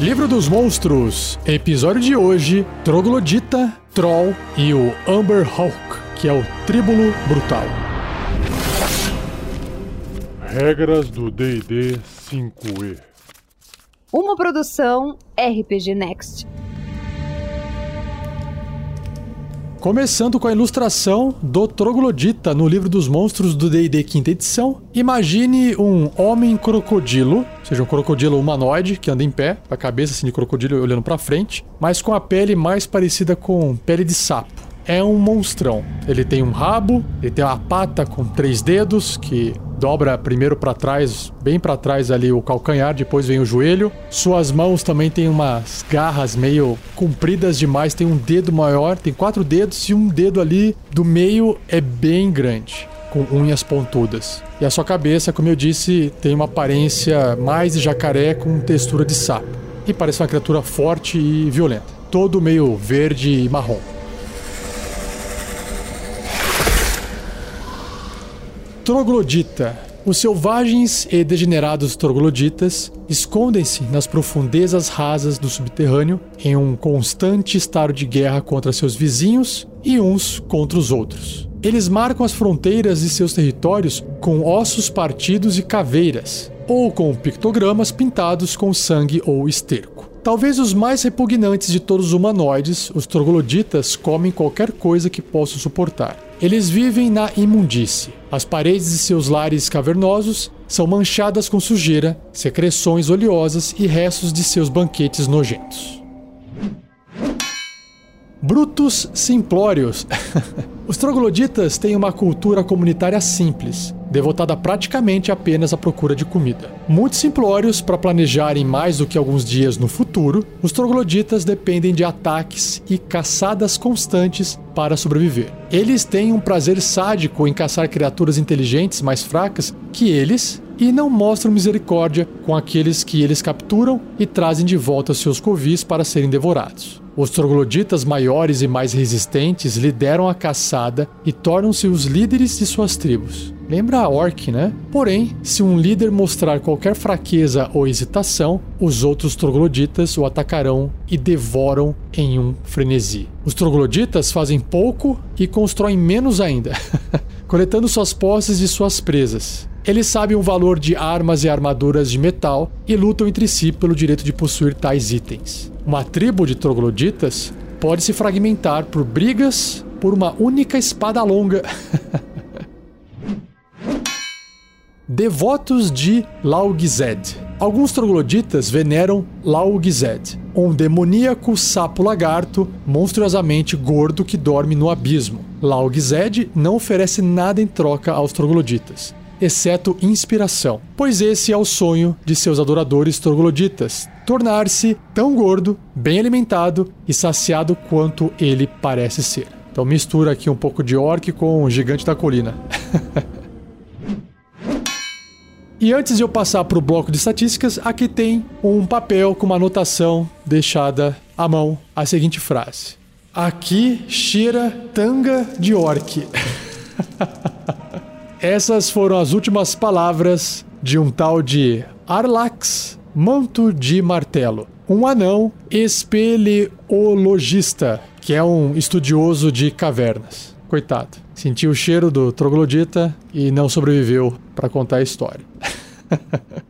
Livro dos Monstros, episódio de hoje: Troglodita, Troll e o Amber Hawk, que é o Tríbulo Brutal. Regras do DD 5E. Uma produção RPG Next. Começando com a ilustração do Troglodita no livro dos monstros do D&D quinta edição. Imagine um homem crocodilo, ou seja, um crocodilo humanoide que anda em pé, com a cabeça assim de crocodilo olhando para frente, mas com a pele mais parecida com pele de sapo. É um monstrão. Ele tem um rabo, ele tem uma pata com três dedos que dobra primeiro para trás, bem para trás ali o calcanhar, depois vem o joelho. Suas mãos também têm umas garras meio compridas demais, tem um dedo maior, tem quatro dedos e um dedo ali do meio é bem grande. Com unhas pontudas. E a sua cabeça, como eu disse, tem uma aparência mais de jacaré com textura de sapo. E parece uma criatura forte e violenta. Todo meio verde e marrom. Troglodita. Os selvagens e degenerados trogloditas escondem-se nas profundezas rasas do subterrâneo em um constante estado de guerra contra seus vizinhos e uns contra os outros. Eles marcam as fronteiras de seus territórios com ossos partidos e caveiras, ou com pictogramas pintados com sangue ou esterco. Talvez os mais repugnantes de todos os humanoides, os trogloditas comem qualquer coisa que possam suportar. Eles vivem na imundície. As paredes de seus lares cavernosos são manchadas com sujeira, secreções oleosas e restos de seus banquetes nojentos. Brutos simplórios. Os trogloditas têm uma cultura comunitária simples, devotada praticamente apenas à procura de comida. Muito simplórios para planejarem mais do que alguns dias no futuro, os trogloditas dependem de ataques e caçadas constantes para sobreviver. Eles têm um prazer sádico em caçar criaturas inteligentes mais fracas que eles e não mostram misericórdia com aqueles que eles capturam e trazem de volta seus covis para serem devorados. Os trogloditas maiores e mais resistentes lideram a caçada e tornam-se os líderes de suas tribos. Lembra a orc, né? Porém, se um líder mostrar qualquer fraqueza ou hesitação, os outros trogloditas o atacarão e devoram em um frenesi. Os trogloditas fazem pouco e constroem menos ainda, coletando suas posses de suas presas. Eles sabem o valor de armas e armaduras de metal e lutam entre si pelo direito de possuir tais itens. Uma tribo de trogloditas pode se fragmentar por brigas por uma única espada longa. Devotos de Laugzed. Alguns trogloditas veneram Laugzed, um demoníaco sapo-lagarto monstruosamente gordo que dorme no abismo. Laugzed não oferece nada em troca aos trogloditas, exceto inspiração, pois esse é o sonho de seus adoradores trogloditas, tornar-se tão gordo, bem alimentado e saciado quanto ele parece ser. Então mistura aqui um pouco de orc com o gigante da colina. e antes de eu passar para o bloco de estatísticas, aqui tem um papel com uma anotação deixada à mão, a seguinte frase: Aqui cheira tanga de orc. Essas foram as últimas palavras de um tal de Arlax Manto de Martelo, um anão espeleologista, que é um estudioso de cavernas. Coitado. Sentiu o cheiro do troglodita e não sobreviveu para contar a história.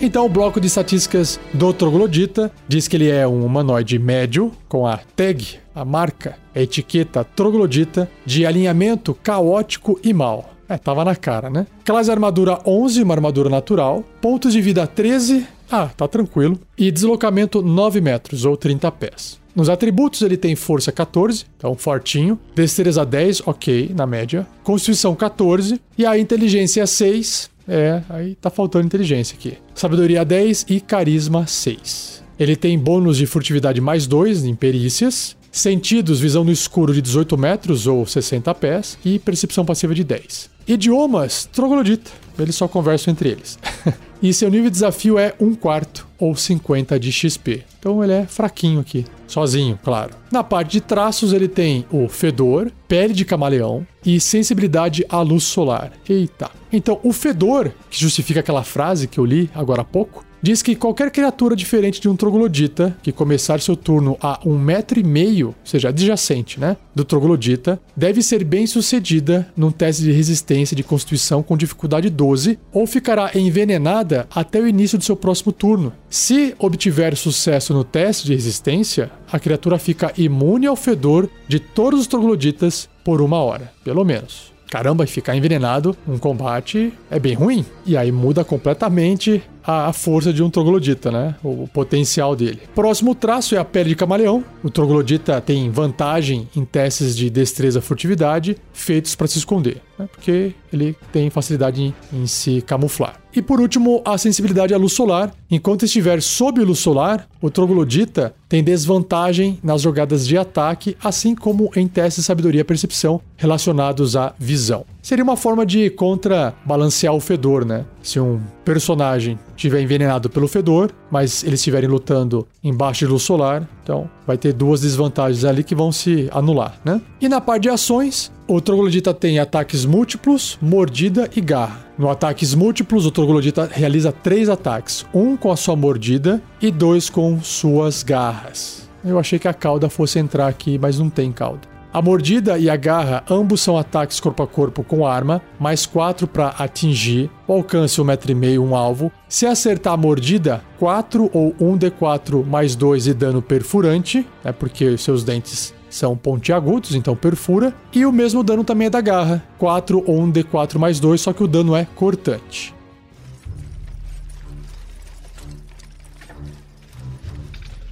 Então, o bloco de estatísticas do Troglodita diz que ele é um humanoide médio, com a tag, a marca, a etiqueta Troglodita, de alinhamento caótico e mal. É, tava na cara, né? Classe armadura 11, uma armadura natural. Pontos de vida 13. Ah, tá tranquilo. E deslocamento 9 metros, ou 30 pés. Nos atributos ele tem força 14, então fortinho. Destreza 10, ok, na média. Constituição 14. E a inteligência 6, é, aí tá faltando inteligência aqui. Sabedoria 10 e carisma 6. Ele tem bônus de furtividade mais 2 em perícias, Sentidos, visão no escuro de 18 metros ou 60 pés e percepção passiva de 10. Idiomas, troglodita. Eles só conversam entre eles. e seu nível de desafio é 1 quarto ou 50 de XP. Então ele é fraquinho aqui, sozinho, claro. Na parte de traços ele tem o fedor, pele de camaleão e sensibilidade à luz solar. Eita. Então o fedor, que justifica aquela frase que eu li agora há pouco, diz que qualquer criatura diferente de um troglodita que começar seu turno a um metro e meio, ou seja, adjacente, né, do troglodita, deve ser bem sucedida num teste de resistência de constituição com dificuldade 12 ou ficará envenenada até o início do seu próximo turno. Se obtiver sucesso no teste de resistência, a criatura fica imune ao fedor de todos os trogloditas por uma hora, pelo menos. Caramba, ficar envenenado num combate é bem ruim. E aí muda completamente a, força de um troglodita, né? O potencial dele. Próximo traço é a pele de camaleão. O troglodita tem vantagem em testes de destreza furtividade feitos para se esconder, né? porque ele tem facilidade em, em se camuflar. E por último, a sensibilidade à luz solar. Enquanto estiver sob luz solar, o troglodita tem desvantagem nas jogadas de ataque, assim como em testes de sabedoria e percepção relacionados à visão. Seria uma forma de contrabalancear o fedor, né? Se um personagem tiver envenenado pelo fedor, mas eles estiverem lutando embaixo de luz solar, então vai ter duas desvantagens ali que vão se anular, né? E na parte de ações, o troglodita tem ataques múltiplos, mordida e garra. No ataques múltiplos, o troglodita realiza três ataques: um com a sua mordida e dois com suas garras. Eu achei que a cauda fosse entrar aqui, mas não tem cauda. A mordida e a garra ambos são ataques corpo a corpo com arma, mais 4 para atingir, o alcance 1,5m um alvo. Se acertar a mordida, 4 ou 1d4 mais 2 de dano perfurante, é porque seus dentes são pontiagudos, então perfura. E o mesmo dano também é da garra, 4 ou 1d4 mais 2, só que o dano é cortante.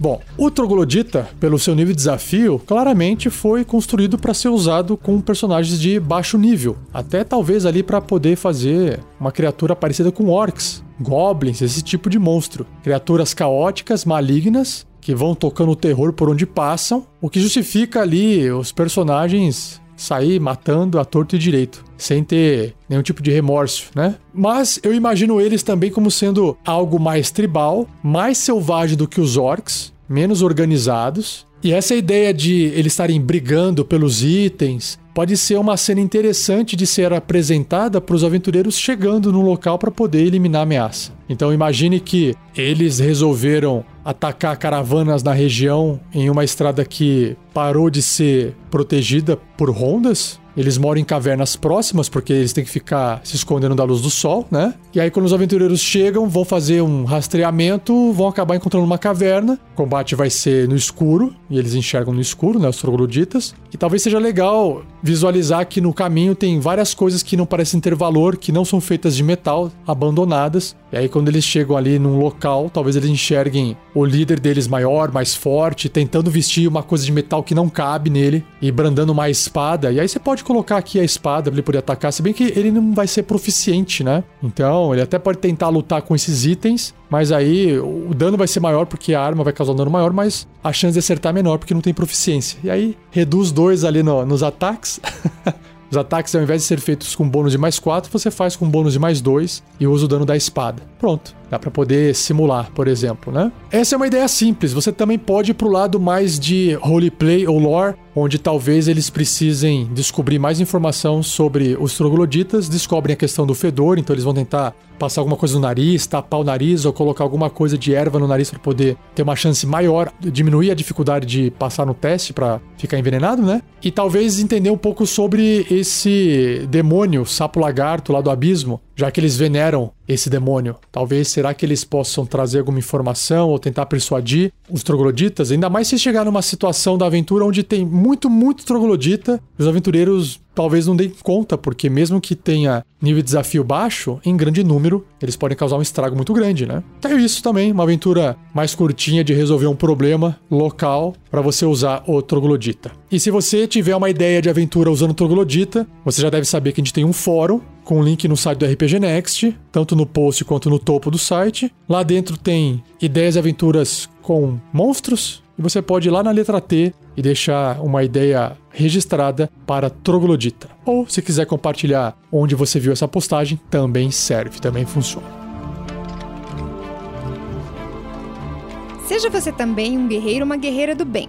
Bom, o Troglodita, pelo seu nível de desafio, claramente foi construído para ser usado com personagens de baixo nível, até talvez ali para poder fazer uma criatura parecida com orcs, goblins, esse tipo de monstro. Criaturas caóticas, malignas, que vão tocando o terror por onde passam, o que justifica ali os personagens sair matando a torto e direito, sem ter nenhum tipo de remorso, né? Mas eu imagino eles também como sendo algo mais tribal, mais selvagem do que os orcs, menos organizados. E essa ideia de eles estarem brigando pelos itens pode ser uma cena interessante de ser apresentada para os aventureiros chegando no local para poder eliminar a ameaça. Então imagine que eles resolveram atacar caravanas na região em uma estrada que parou de ser protegida por rondas eles moram em cavernas próximas, porque eles têm que ficar se escondendo da luz do sol, né? E aí, quando os aventureiros chegam, vão fazer um rastreamento, vão acabar encontrando uma caverna. O combate vai ser no escuro, e eles enxergam no escuro, né? Os trogloditas. E talvez seja legal visualizar que no caminho tem várias coisas que não parecem ter valor, que não são feitas de metal, abandonadas. E aí, quando eles chegam ali num local, talvez eles enxerguem o líder deles maior, mais forte, tentando vestir uma coisa de metal que não cabe nele e brandando uma espada. E aí você pode colocar aqui a espada pra ele poder atacar, se bem que ele não vai ser proficiente, né? Então, ele até pode tentar lutar com esses itens, mas aí o dano vai ser maior porque a arma vai causar um dano maior, mas a chance de acertar é menor porque não tem proficiência. E aí reduz dois ali no, nos ataques. Os ataques, ao invés de ser feitos com bônus de mais 4, você faz com bônus de mais 2 e usa o dano da espada. Pronto. Dá para poder simular, por exemplo, né? Essa é uma ideia simples. Você também pode ir pro lado mais de roleplay ou lore, onde talvez eles precisem descobrir mais informação sobre os trogloditas, descobrem a questão do fedor, então eles vão tentar passar alguma coisa no nariz, tapar o nariz ou colocar alguma coisa de erva no nariz para poder ter uma chance maior, diminuir a dificuldade de passar no teste para ficar envenenado, né? E talvez entender um pouco sobre esse demônio sapo lagarto lá do abismo, já que eles veneram esse demônio. Talvez será que eles possam trazer alguma informação ou tentar persuadir os trogloditas? Ainda mais se chegar numa situação da aventura onde tem muito, muito troglodita, os aventureiros talvez não deem conta, porque mesmo que tenha nível de desafio baixo, em grande número, eles podem causar um estrago muito grande, né? Então é isso também, uma aventura mais curtinha de resolver um problema local para você usar o troglodita. E se você tiver uma ideia de aventura usando troglodita, você já deve saber que a gente tem um fórum com um link no site do RPG Next, tanto no post quanto no topo do site. Lá dentro tem ideias e aventuras com monstros, e você pode ir lá na letra T e deixar uma ideia registrada para Troglodita. Ou se quiser compartilhar onde você viu essa postagem, também serve, também funciona. Seja você também um guerreiro ou uma guerreira do bem.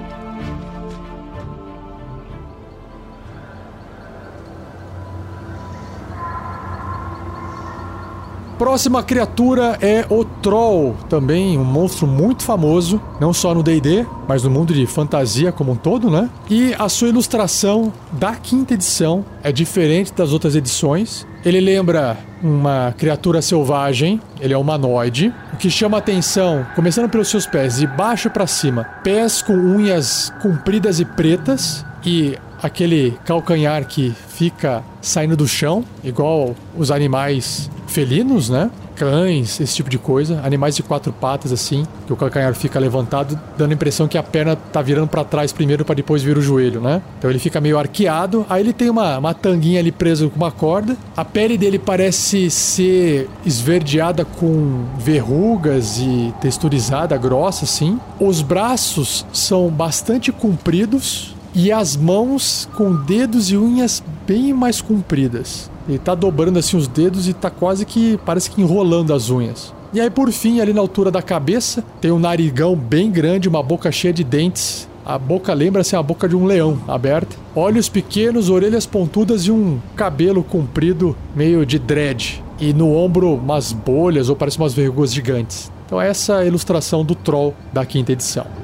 Próxima criatura é o Troll, também um monstro muito famoso, não só no D&D, mas no mundo de fantasia como um todo, né? E a sua ilustração da quinta edição é diferente das outras edições. Ele lembra uma criatura selvagem, ele é humanoide. O que chama atenção, começando pelos seus pés, de baixo para cima, pés com unhas compridas e pretas e aquele calcanhar que fica saindo do chão, igual os animais felinos, né? Cães, esse tipo de coisa. Animais de quatro patas, assim, que o calcanhar fica levantado, dando a impressão que a perna tá virando para trás primeiro para depois vir o joelho, né? Então ele fica meio arqueado. Aí ele tem uma, uma tanguinha ali preso com uma corda. A pele dele parece ser esverdeada com verrugas e texturizada, grossa, assim. Os braços são bastante compridos e as mãos com dedos e unhas bem mais compridas. Ele tá dobrando assim os dedos e tá quase que parece que enrolando as unhas. E aí por fim, ali na altura da cabeça, tem um narigão bem grande, uma boca cheia de dentes. A boca lembra assim a boca de um leão aberta. Olhos pequenos, orelhas pontudas e um cabelo comprido meio de dread. E no ombro umas bolhas ou parece umas verrugas gigantes. Então essa é a ilustração do Troll da quinta edição.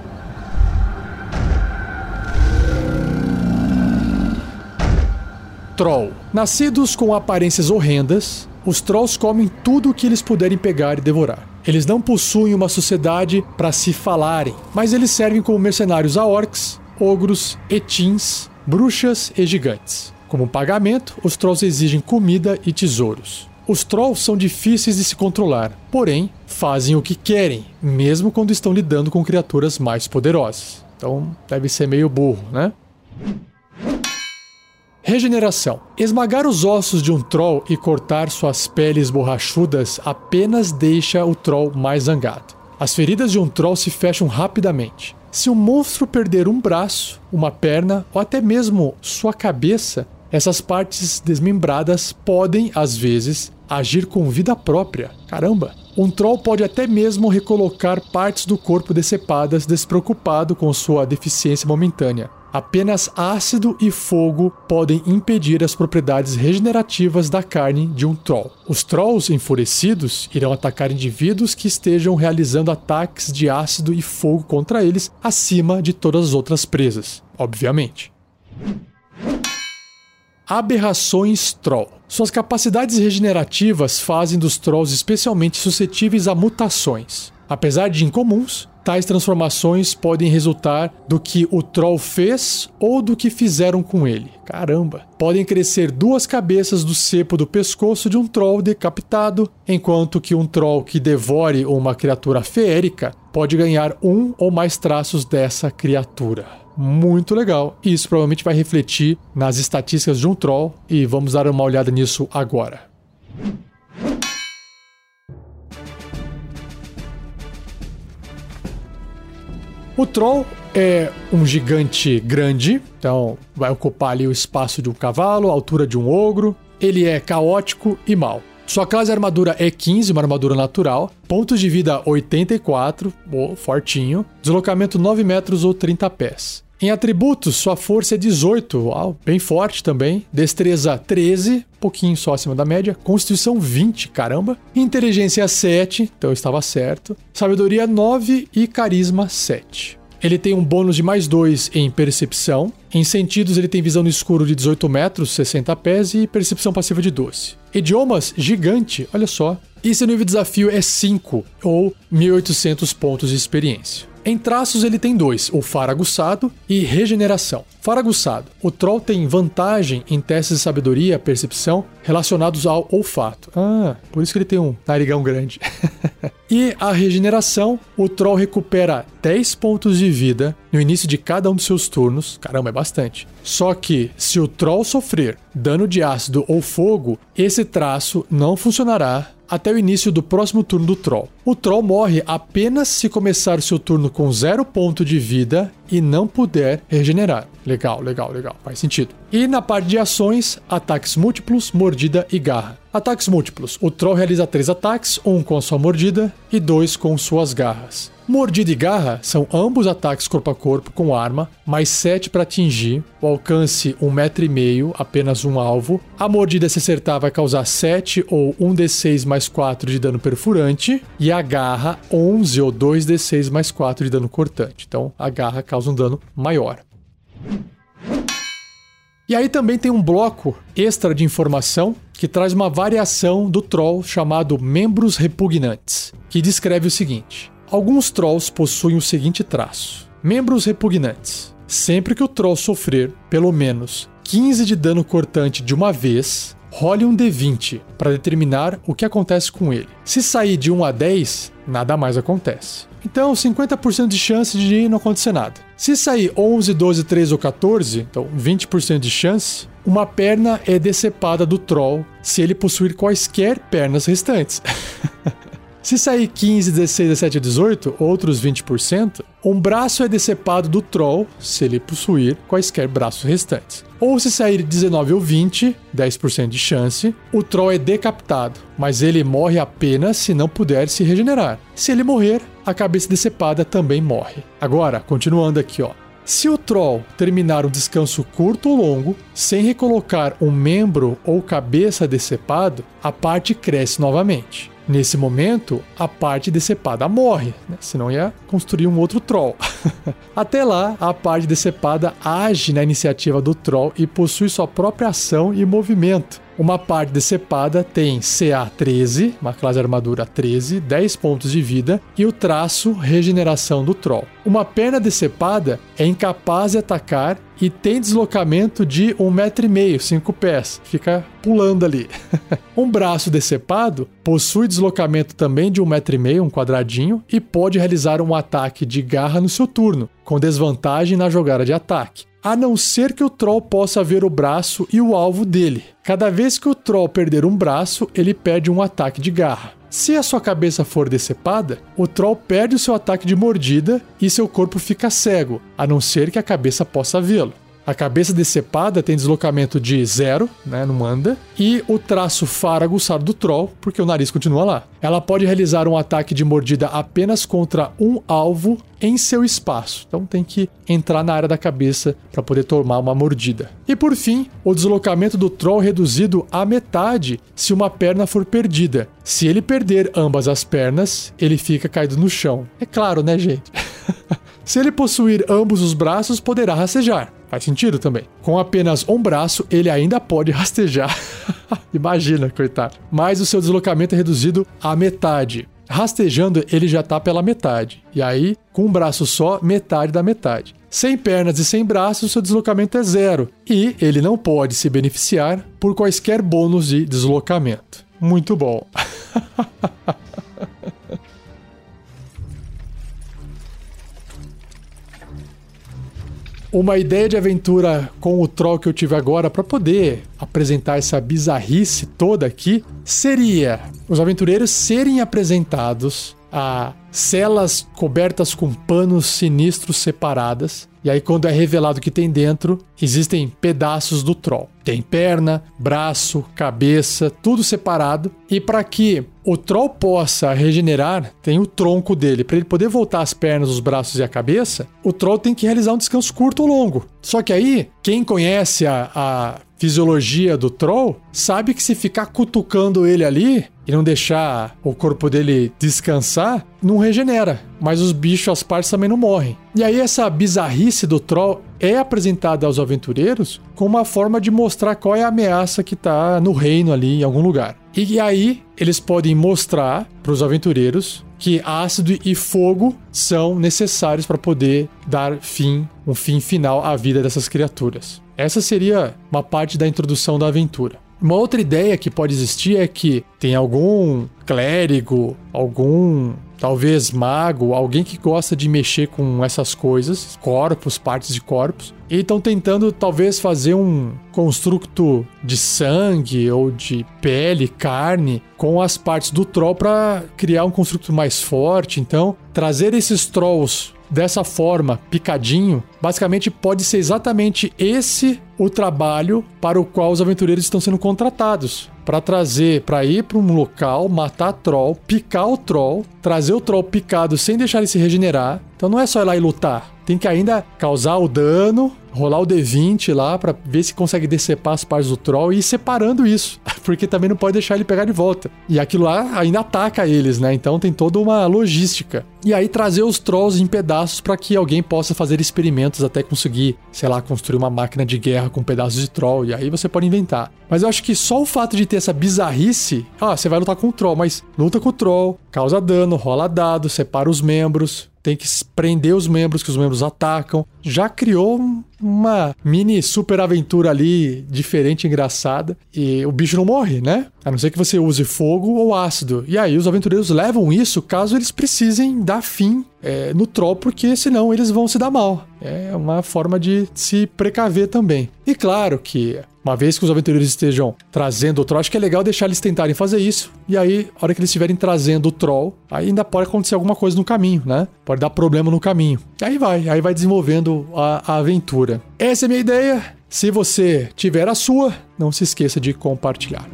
Troll. Nascidos com aparências horrendas, os Trolls comem tudo o que eles puderem pegar e devorar. Eles não possuem uma sociedade para se falarem, mas eles servem como mercenários a orcs, ogros, etins, bruxas e gigantes. Como pagamento, os Trolls exigem comida e tesouros. Os Trolls são difíceis de se controlar, porém, fazem o que querem, mesmo quando estão lidando com criaturas mais poderosas. Então, deve ser meio burro, né? Regeneração. Esmagar os ossos de um troll e cortar suas peles borrachudas apenas deixa o troll mais zangado. As feridas de um troll se fecham rapidamente. Se um monstro perder um braço, uma perna ou até mesmo sua cabeça, essas partes desmembradas podem, às vezes, agir com vida própria. Caramba! Um troll pode até mesmo recolocar partes do corpo decepadas despreocupado com sua deficiência momentânea. Apenas ácido e fogo podem impedir as propriedades regenerativas da carne de um troll. Os trolls enfurecidos irão atacar indivíduos que estejam realizando ataques de ácido e fogo contra eles, acima de todas as outras presas, obviamente. Aberrações Troll. Suas capacidades regenerativas fazem dos Trolls especialmente suscetíveis a mutações. Apesar de incomuns, tais transformações podem resultar do que o troll fez ou do que fizeram com ele. Caramba! Podem crescer duas cabeças do cepo do pescoço de um troll decapitado, enquanto que um troll que devore uma criatura feérica pode ganhar um ou mais traços dessa criatura. Muito legal. Isso provavelmente vai refletir nas estatísticas de um troll e vamos dar uma olhada nisso agora. O Troll é um gigante grande, então vai ocupar ali o espaço de um cavalo, a altura de um ogro. Ele é caótico e mau. Sua classe armadura é 15, uma armadura natural. Pontos de vida 84, oh, fortinho. Deslocamento 9 metros ou 30 pés. Em atributos, sua força é 18, uau, bem forte também. Destreza 13, pouquinho só acima da média. Constituição 20, caramba. Inteligência 7, então estava certo. Sabedoria 9 e carisma 7. Ele tem um bônus de mais 2 em percepção. Em sentidos, ele tem visão no escuro de 18 metros, 60 pés e percepção passiva de 12. Idiomas, gigante, olha só. E seu nível de desafio é 5, ou 1800 pontos de experiência. Em traços ele tem dois, o faro aguçado e regeneração. Faro aguçado. O troll tem vantagem em testes de sabedoria percepção relacionados ao olfato. Ah, por isso que ele tem um narigão grande. e a regeneração, o troll recupera 10 pontos de vida no início de cada um dos seus turnos. Caramba, é bastante. Só que se o troll sofrer dano de ácido ou fogo, esse traço não funcionará até o início do próximo turno do Troll. O Troll morre apenas se começar seu turno com zero ponto de vida e não puder regenerar. Legal, legal, legal, faz sentido. E na parte de ações, ataques múltiplos, mordida e garra. Ataques múltiplos: o Troll realiza três ataques, um com sua mordida e dois com suas garras. Mordida e garra são ambos ataques corpo a corpo com arma, mais 7 para atingir, o alcance 1,5 um meio, apenas um alvo. A mordida se acertar vai causar 7 ou 1d6 mais 4 de dano perfurante, e a garra 11 ou 2d6 mais 4 de dano cortante. Então a garra causa um dano maior. E aí também tem um bloco extra de informação que traz uma variação do troll chamado membros repugnantes, que descreve o seguinte: Alguns trolls possuem o seguinte traço: membros repugnantes. Sempre que o troll sofrer pelo menos 15 de dano cortante de uma vez, role um D20 para determinar o que acontece com ele. Se sair de 1 a 10, nada mais acontece. Então, 50% de chance de não acontecer nada. Se sair 11, 12, 13 ou 14, então 20% de chance, uma perna é decepada do troll se ele possuir quaisquer pernas restantes. Se sair 15, 16, 17 18, outros 20%, um braço é decepado do troll se ele possuir quaisquer braços restantes. Ou se sair 19 ou 20, 10% de chance, o troll é decapitado, mas ele morre apenas se não puder se regenerar. Se ele morrer, a cabeça decepada também morre. Agora, continuando aqui, ó. Se o troll terminar um descanso curto ou longo, sem recolocar um membro ou cabeça decepado, a parte cresce novamente. Nesse momento, a parte decepada morre, né? senão ia construir um outro troll. Até lá, a parte decepada age na iniciativa do troll e possui sua própria ação e movimento. Uma parte decepada tem CA 13, uma classe de armadura 13, 10 pontos de vida e o traço regeneração do troll. Uma perna decepada é incapaz de atacar e tem deslocamento de um metro e meio, cinco pés. Fica pulando ali. um braço decepado possui deslocamento também de um metro e meio, um quadradinho, e pode realizar um ataque de garra no seu turno, com desvantagem na jogada de ataque a não ser que o troll possa ver o braço e o alvo dele. Cada vez que o troll perder um braço, ele perde um ataque de garra. Se a sua cabeça for decepada, o troll perde o seu ataque de mordida e seu corpo fica cego, a não ser que a cabeça possa vê-lo. A cabeça decepada tem deslocamento de zero, né, não anda, e o traço faro aguçado do troll, porque o nariz continua lá. Ela pode realizar um ataque de mordida apenas contra um alvo em seu espaço. Então tem que entrar na área da cabeça para poder tomar uma mordida. E por fim, o deslocamento do troll reduzido à metade se uma perna for perdida. Se ele perder ambas as pernas, ele fica caído no chão. É claro, né, gente? se ele possuir ambos os braços, poderá rastejar. Faz sentido também. Com apenas um braço, ele ainda pode rastejar. Imagina, coitado. Mas o seu deslocamento é reduzido à metade. Rastejando, ele já está pela metade. E aí, com um braço só, metade da metade. Sem pernas e sem braços, seu deslocamento é zero. E ele não pode se beneficiar por quaisquer bônus de deslocamento. Muito bom. uma ideia de aventura com o troll que eu tive agora para poder apresentar essa bizarrice toda aqui seria os aventureiros serem apresentados a celas cobertas com panos sinistros separadas. E aí, quando é revelado que tem dentro, existem pedaços do troll. Tem perna, braço, cabeça, tudo separado. E para que o troll possa regenerar, tem o tronco dele. Para ele poder voltar as pernas, os braços e a cabeça, o troll tem que realizar um descanso curto ou longo. Só que aí, quem conhece a, a fisiologia do troll sabe que se ficar cutucando ele ali e não deixar o corpo dele descansar, não regenera. Mas os bichos, as partes também não morrem. E aí essa bizarrice do troll é apresentada aos aventureiros como uma forma de mostrar qual é a ameaça que está no reino ali em algum lugar. E aí eles podem mostrar para os aventureiros que ácido e fogo são necessários para poder dar fim, um fim final à vida dessas criaturas. Essa seria uma parte da introdução da aventura. Uma outra ideia que pode existir é que tem algum clérigo, algum talvez mago, alguém que gosta de mexer com essas coisas, corpos, partes de corpos, e estão tentando talvez fazer um construto de sangue ou de pele, carne, com as partes do troll para criar um construto mais forte. Então, trazer esses trolls dessa forma, picadinho, basicamente pode ser exatamente esse o trabalho para o qual os aventureiros estão sendo contratados. Para trazer, para ir para um local, matar troll, picar o troll, trazer o troll picado sem deixar ele se regenerar. Então não é só ir lá e lutar. Tem que ainda causar o dano, rolar o D20 lá para ver se consegue decepar as partes do troll e ir separando isso, porque também não pode deixar ele pegar de volta. E aquilo lá ainda ataca eles, né? Então tem toda uma logística. E aí trazer os trolls em pedaços para que alguém possa fazer experimentos até conseguir, sei lá, construir uma máquina de guerra com pedaços de troll. E aí você pode inventar. Mas eu acho que só o fato de ter essa bizarrice, ah, você vai lutar com o troll, mas luta com o troll, causa dano, rola dado, separa os membros, tem que prender os membros que os membros atacam. Já criou uma mini super aventura ali diferente, engraçada. E o bicho não morre, né? A não ser que você use fogo ou ácido. E aí os aventureiros levam isso caso eles precisem dar fim é, no troll, porque senão eles vão se dar mal. É uma forma de se precaver também. E claro que uma vez que os aventureiros estejam trazendo o troll, acho que é legal deixar eles tentarem fazer isso. E aí, a hora que eles estiverem trazendo o troll, ainda pode acontecer alguma coisa no caminho, né? Pode dar problema no caminho. E aí vai, aí vai desenvolvendo a, a aventura. Essa é a minha ideia. Se você tiver a sua, não se esqueça de compartilhar.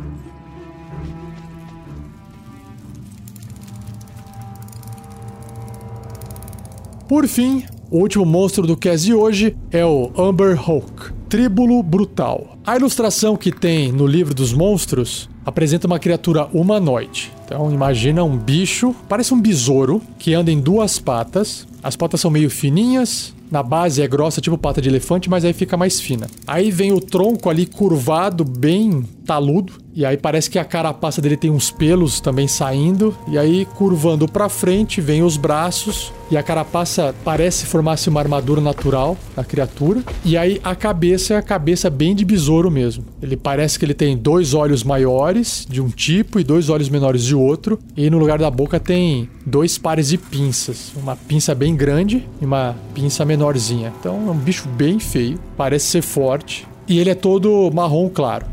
Por fim, o último monstro do cast de hoje é o Amber Hulk. Tríbulo Brutal. A ilustração que tem no livro dos monstros apresenta uma criatura humanoide. Então imagina um bicho, parece um besouro, que anda em duas patas. As patas são meio fininhas, na base é grossa, tipo pata de elefante, mas aí fica mais fina. Aí vem o tronco ali curvado, bem taludo, e aí parece que a carapaça dele tem uns pelos também saindo, e aí curvando para frente vem os braços, e a carapaça parece formar-se uma armadura natural da criatura, e aí a cabeça é a cabeça bem de besouro mesmo. Ele parece que ele tem dois olhos maiores de um tipo e dois olhos menores de outro, e no lugar da boca tem dois pares de pinças, uma pinça bem grande e uma pinça menorzinha. Então é um bicho bem feio, parece ser forte, e ele é todo marrom claro.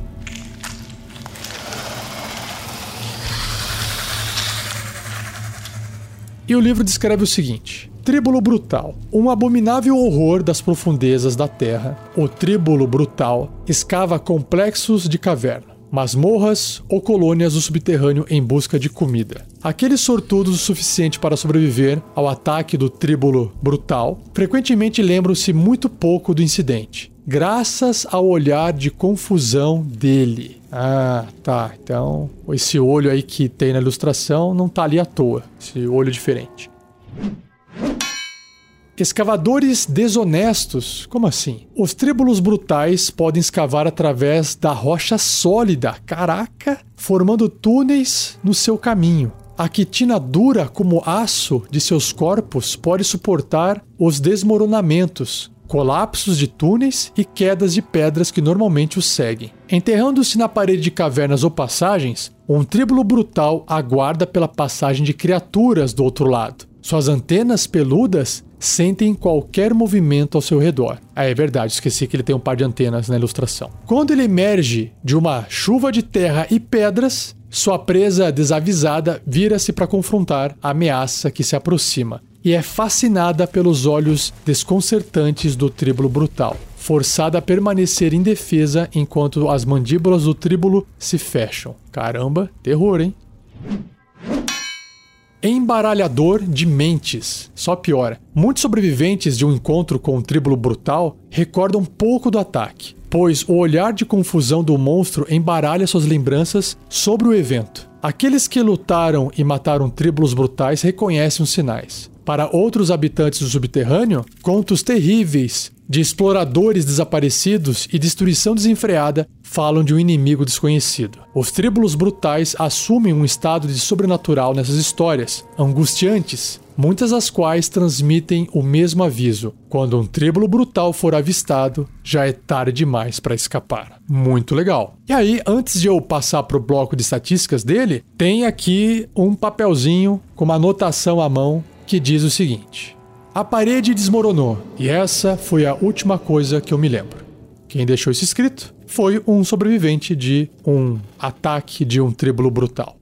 E o livro descreve o seguinte: Tríbulo brutal. Um abominável horror das profundezas da terra, o tríbulo brutal escava complexos de caverna, masmorras ou colônias do subterrâneo em busca de comida. Aqueles sortudos o suficiente para sobreviver ao ataque do tríbulo brutal frequentemente lembram-se muito pouco do incidente, graças ao olhar de confusão dele. Ah, tá. Então, esse olho aí que tem na ilustração não tá ali à toa. Esse olho diferente. Escavadores desonestos? Como assim? Os tríbulos brutais podem escavar através da rocha sólida, caraca, formando túneis no seu caminho. A quitina dura como aço de seus corpos pode suportar os desmoronamentos, colapsos de túneis e quedas de pedras que normalmente os seguem. Enterrando-se na parede de cavernas ou passagens, um tríbulo brutal aguarda pela passagem de criaturas do outro lado. Suas antenas peludas sentem qualquer movimento ao seu redor. Ah, é verdade, esqueci que ele tem um par de antenas na ilustração. Quando ele emerge de uma chuva de terra e pedras, sua presa desavisada vira-se para confrontar a ameaça que se aproxima e é fascinada pelos olhos desconcertantes do tríbulo brutal, forçada a permanecer indefesa enquanto as mandíbulas do tríbulo se fecham. Caramba, terror, hein? Embaralhador de mentes. Só piora. Muitos sobreviventes de um encontro com um tríbulo brutal recordam pouco do ataque, pois o olhar de confusão do monstro embaralha suas lembranças sobre o evento. Aqueles que lutaram e mataram tríbulos brutais reconhecem os sinais. Para outros habitantes do subterrâneo, contos terríveis de exploradores desaparecidos e destruição desenfreada falam de um inimigo desconhecido. Os tríbulos brutais assumem um estado de sobrenatural nessas histórias, angustiantes, muitas das quais transmitem o mesmo aviso: quando um tríbulo brutal for avistado, já é tarde demais para escapar. Muito legal. E aí, antes de eu passar para o bloco de estatísticas dele, tem aqui um papelzinho com uma anotação à mão que diz o seguinte: A parede desmoronou e essa foi a última coisa que eu me lembro. Quem deixou isso escrito foi um sobrevivente de um ataque de um tríbulo brutal.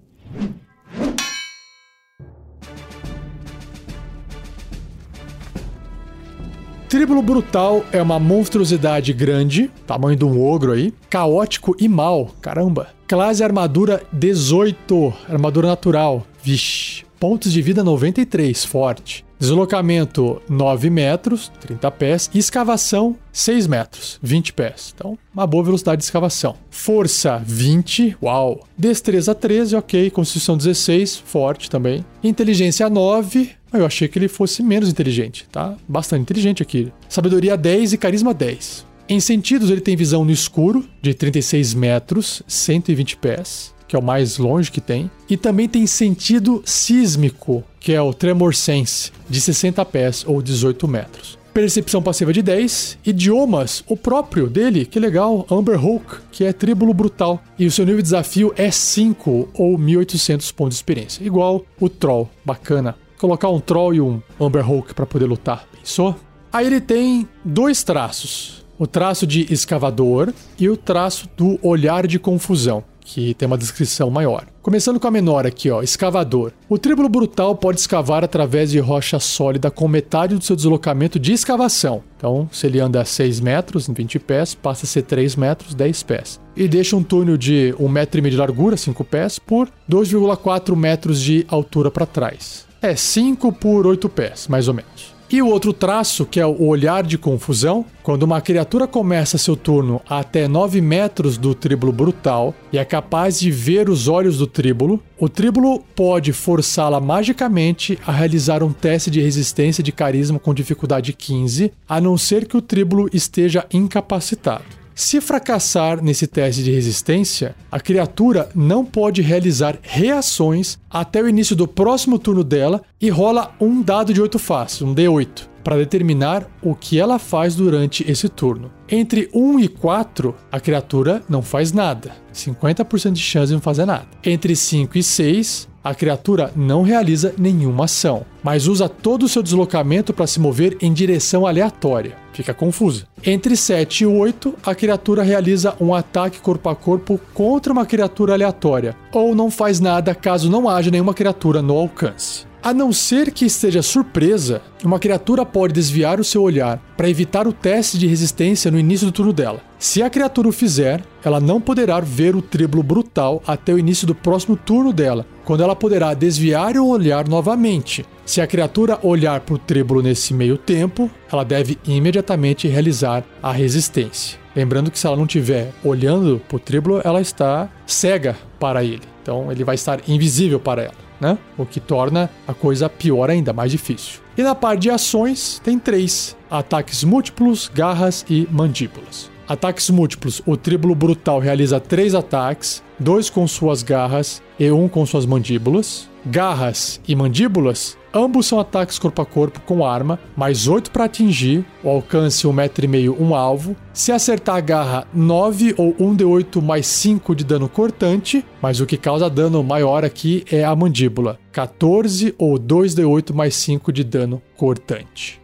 Tríbulo Brutal é uma monstruosidade grande, tamanho de um ogro aí, caótico e mal, caramba. Classe armadura 18, armadura natural, vixe. Pontos de vida 93, forte. Deslocamento 9 metros, 30 pés. E escavação 6 metros, 20 pés. Então, uma boa velocidade de escavação. Força 20, uau. Destreza 13, ok. Constituição 16, forte também. Inteligência 9. Eu achei que ele fosse menos inteligente, tá? Bastante inteligente aqui. Sabedoria 10 e carisma 10. Em sentidos, ele tem visão no escuro, de 36 metros, 120 pés que é o mais longe que tem, e também tem sentido sísmico, que é o Tremor Sense, de 60 pés ou 18 metros. Percepção passiva de 10, idiomas, o próprio dele, que legal, Amber Hulk, que é tríbulo brutal, e o seu nível de desafio é 5 ou 1800 pontos de experiência, igual o Troll, bacana. Colocar um Troll e um Amber Hulk para poder lutar, pensou? Aí ele tem dois traços, o traço de escavador e o traço do olhar de confusão que tem uma descrição maior. Começando com a menor aqui, ó, escavador. O tríbulo brutal pode escavar através de rocha sólida com metade do seu deslocamento de escavação. Então, se ele anda 6 metros, em 20 pés, passa a ser 3 metros, 10 pés. E deixa um túnel de 1,5 metro de largura, 5 pés, por 2,4 metros de altura para trás. É 5 por 8 pés, mais ou menos. E o outro traço, que é o olhar de confusão, quando uma criatura começa seu turno a até 9 metros do tríbulo brutal e é capaz de ver os olhos do tríbulo, o tríbulo pode forçá-la magicamente a realizar um teste de resistência de carisma com dificuldade 15, a não ser que o tríbulo esteja incapacitado. Se fracassar nesse teste de resistência, a criatura não pode realizar reações até o início do próximo turno dela e rola um dado de 8 faces, um D8, para determinar o que ela faz durante esse turno. Entre 1 e 4, a criatura não faz nada, 50% de chance de não fazer nada. Entre 5 e 6, a criatura não realiza nenhuma ação, mas usa todo o seu deslocamento para se mover em direção aleatória. Fica confusa. Entre 7 e 8, a criatura realiza um ataque corpo a corpo contra uma criatura aleatória, ou não faz nada caso não haja nenhuma criatura no alcance. A não ser que esteja surpresa, uma criatura pode desviar o seu olhar para evitar o teste de resistência no início do turno dela. Se a criatura o fizer, ela não poderá ver o tríbulo brutal até o início do próximo turno dela, quando ela poderá desviar o olhar novamente. Se a criatura olhar para o tríbulo nesse meio tempo, ela deve imediatamente realizar a resistência. Lembrando que se ela não estiver olhando para o tríbulo, ela está cega para ele. Então ele vai estar invisível para ela né? O que torna a coisa pior ainda, mais difícil. E na parte de ações, tem três: ataques múltiplos, garras e mandíbulas. Ataques múltiplos: o tríbulo brutal realiza três ataques, dois com suas garras e um com suas mandíbulas. Garras e mandíbulas Ambos são ataques corpo a corpo com arma, mais 8 para atingir, o alcance 1,5m um alvo. Se acertar a garra, 9 ou 1d8 mais 5 de dano cortante, mas o que causa dano maior aqui é a mandíbula. 14 ou 2d8 mais 5 de dano cortante.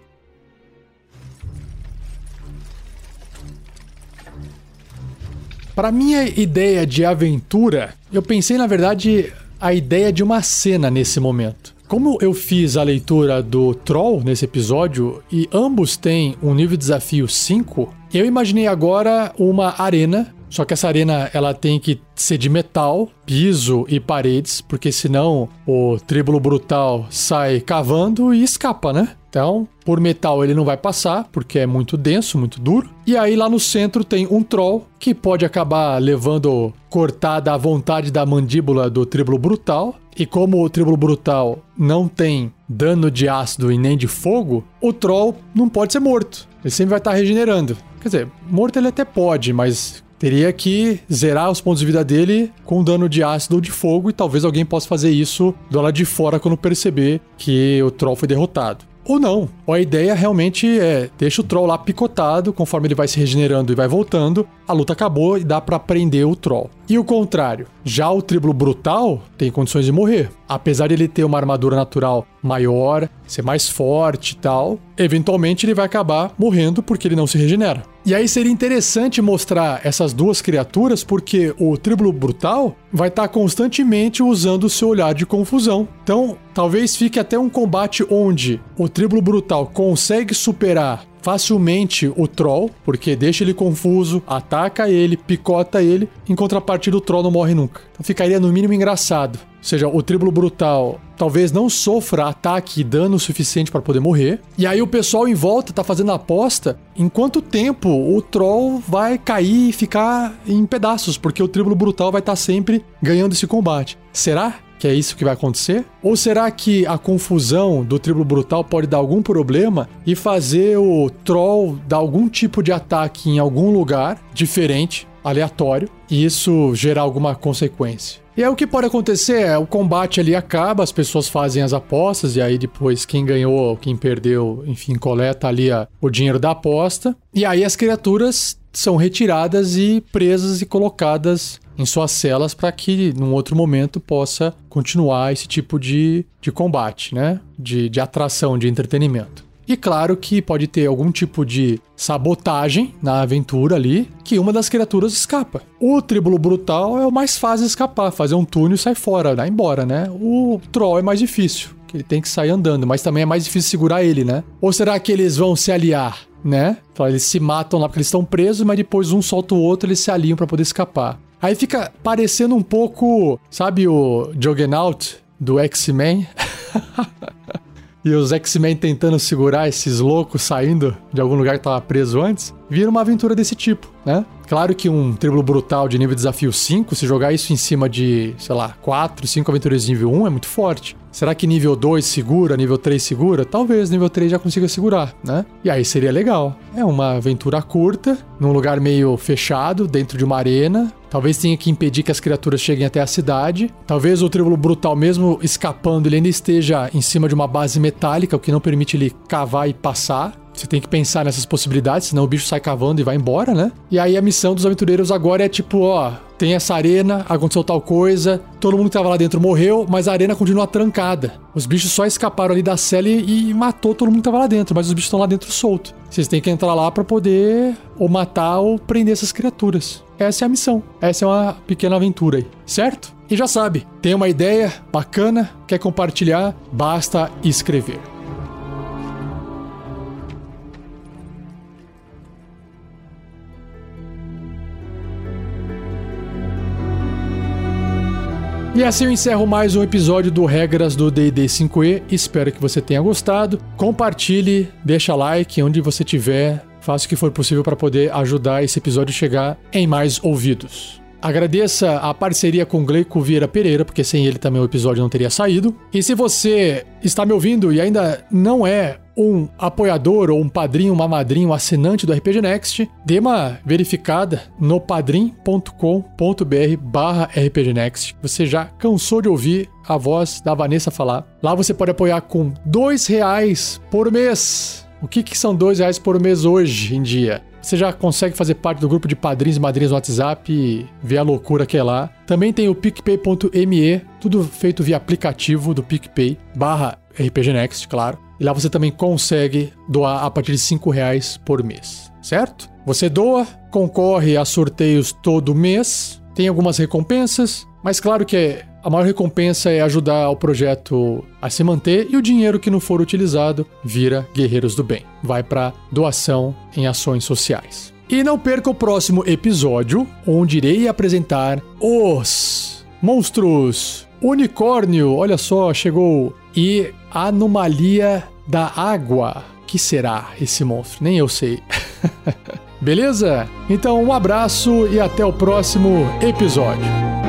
Para minha ideia de aventura, eu pensei na verdade a ideia de uma cena nesse momento. Como eu fiz a leitura do Troll nesse episódio e ambos têm um nível de desafio 5, eu imaginei agora uma arena Só que essa arena ela tem que ser de metal, piso e paredes, porque senão o tríbulo brutal sai cavando e escapa, né? Então, por metal ele não vai passar, porque é muito denso, muito duro. E aí lá no centro tem um troll que pode acabar levando cortada a vontade da mandíbula do tríbulo brutal. E como o tríbulo brutal não tem dano de ácido e nem de fogo, o troll não pode ser morto. Ele sempre vai estar regenerando. Quer dizer, morto ele até pode, mas teria que zerar os pontos de vida dele com dano de ácido ou de fogo, e talvez alguém possa fazer isso do lado de fora quando perceber que o troll foi derrotado. Ou não. A ideia realmente é deixa o troll lá picotado, conforme ele vai se regenerando e vai voltando, a luta acabou e dá para prender o troll. E o contrário, já o triplo brutal tem condições de morrer. Apesar de ele ter uma armadura natural maior, ser mais forte e tal, eventualmente ele vai acabar morrendo porque ele não se regenera. E aí seria interessante mostrar essas duas criaturas porque o triplo brutal vai estar tá constantemente usando o seu olhar de confusão. Então, talvez fique até um combate onde o triplo brutal consegue superar facilmente o troll, porque deixa ele confuso, ataca ele, picota ele, em contrapartida o troll não morre nunca. Então ficaria no mínimo engraçado. Ou seja, o triplo brutal talvez não sofra ataque e dano suficiente para poder morrer. E aí o pessoal em volta tá fazendo a aposta em quanto tempo o troll vai cair e ficar em pedaços, porque o triplo brutal vai estar tá sempre ganhando esse combate. Será? Que é isso que vai acontecer? Ou será que a confusão do triplo brutal pode dar algum problema e fazer o troll dar algum tipo de ataque em algum lugar diferente, aleatório, e isso gerar alguma consequência? E aí o que pode acontecer é o combate ali acaba, as pessoas fazem as apostas e aí depois quem ganhou, quem perdeu, enfim, coleta ali a, o dinheiro da aposta. E aí as criaturas são retiradas e presas e colocadas em suas celas para que num outro momento possa continuar esse tipo de, de combate, né? De, de atração, de entretenimento. E claro que pode ter algum tipo de sabotagem na aventura ali, que uma das criaturas escapa. O tribulo brutal é o mais fácil de escapar, fazer um túnel e sair fora, dar embora, né? O troll é mais difícil, que ele tem que sair andando, mas também é mais difícil segurar ele, né? Ou será que eles vão se aliar, né? Então, eles se matam lá porque eles estão presos, mas depois um solta o outro, eles se aliam para poder escapar. Aí fica parecendo um pouco, sabe o Juggernaut do X-Men? e os X-Men tentando segurar esses loucos saindo de algum lugar que estava preso antes, vira uma aventura desse tipo, né? Claro que um triplo brutal de nível desafio 5, se jogar isso em cima de, sei lá, 4, 5 aventuras de nível 1 é muito forte. Será que nível 2 segura, nível 3 segura? Talvez nível 3 já consiga segurar, né? E aí seria legal. É uma aventura curta, num lugar meio fechado, dentro de uma arena. Talvez tenha que impedir que as criaturas cheguem até a cidade. Talvez o tribulo brutal, mesmo escapando, ele ainda esteja em cima de uma base metálica, o que não permite ele cavar e passar. Você tem que pensar nessas possibilidades, senão o bicho sai cavando e vai embora, né? E aí a missão dos aventureiros agora é tipo, ó, tem essa arena, aconteceu tal coisa, todo mundo que tava lá dentro morreu, mas a arena continua trancada. Os bichos só escaparam ali da cela e, e matou todo mundo que tava lá dentro, mas os bichos estão lá dentro soltos. Vocês têm que entrar lá para poder ou matar ou prender essas criaturas. Essa é a missão. Essa é uma pequena aventura aí, certo? E já sabe, tem uma ideia bacana, quer compartilhar, basta escrever. E assim eu encerro mais um episódio do Regras do D&D 5e. Espero que você tenha gostado. Compartilhe, deixa like onde você tiver. Faça o que for possível para poder ajudar esse episódio a chegar em mais ouvidos. Agradeça a parceria com Gleico Vieira Pereira, porque sem ele também o episódio não teria saído. E se você está me ouvindo e ainda não é um apoiador ou um padrinho, uma madrinha, um assinante do RPG Next, dê uma verificada no padrim.com.br barra rpgnext. Você já cansou de ouvir a voz da Vanessa falar. Lá você pode apoiar com dois reais por mês. O que, que são dois reais por mês hoje em dia? Você já consegue fazer parte do grupo de padrinhos e madrinhas no WhatsApp e ver a loucura que é lá. Também tem o picpay.me, tudo feito via aplicativo do PicPay, barra RPG Next, claro. E lá você também consegue doar a partir de 5 reais por mês, certo? Você doa, concorre a sorteios todo mês, tem algumas recompensas, mas claro que a maior recompensa é ajudar o projeto a se manter e o dinheiro que não for utilizado vira Guerreiros do Bem. Vai para doação em ações sociais. E não perca o próximo episódio, onde irei apresentar os monstros unicórnio, olha só, chegou, e anomalia da água. Que será esse monstro? Nem eu sei. Beleza? Então, um abraço e até o próximo episódio.